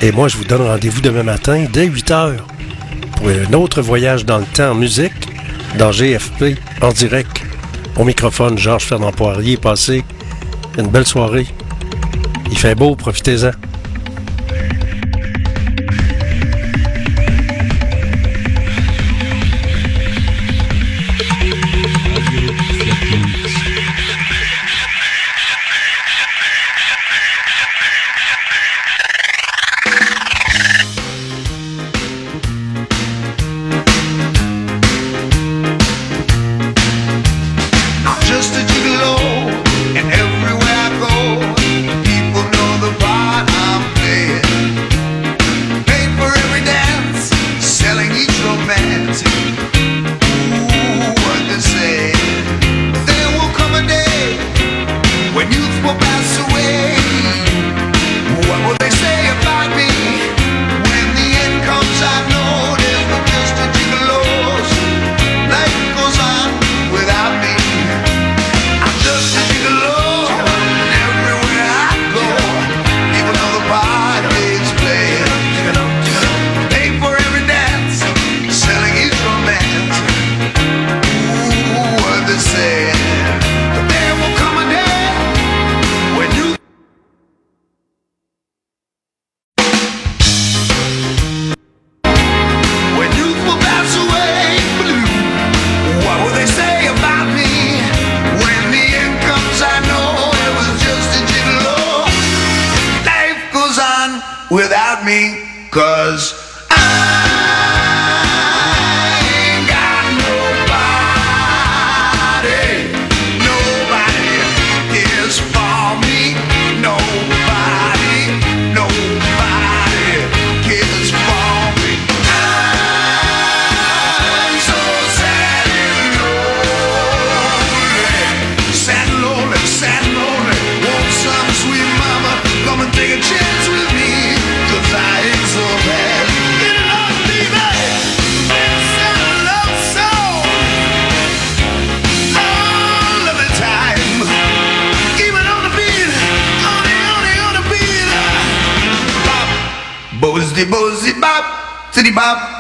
Speaker 1: Et moi, je vous donne rendez-vous demain matin dès 8 h pour un autre voyage dans le temps en musique dans GFP en direct. Au microphone, Georges Fernand Poirier. Passez une belle soirée. Il fait beau, profitez-en.
Speaker 16: City
Speaker 2: Bob.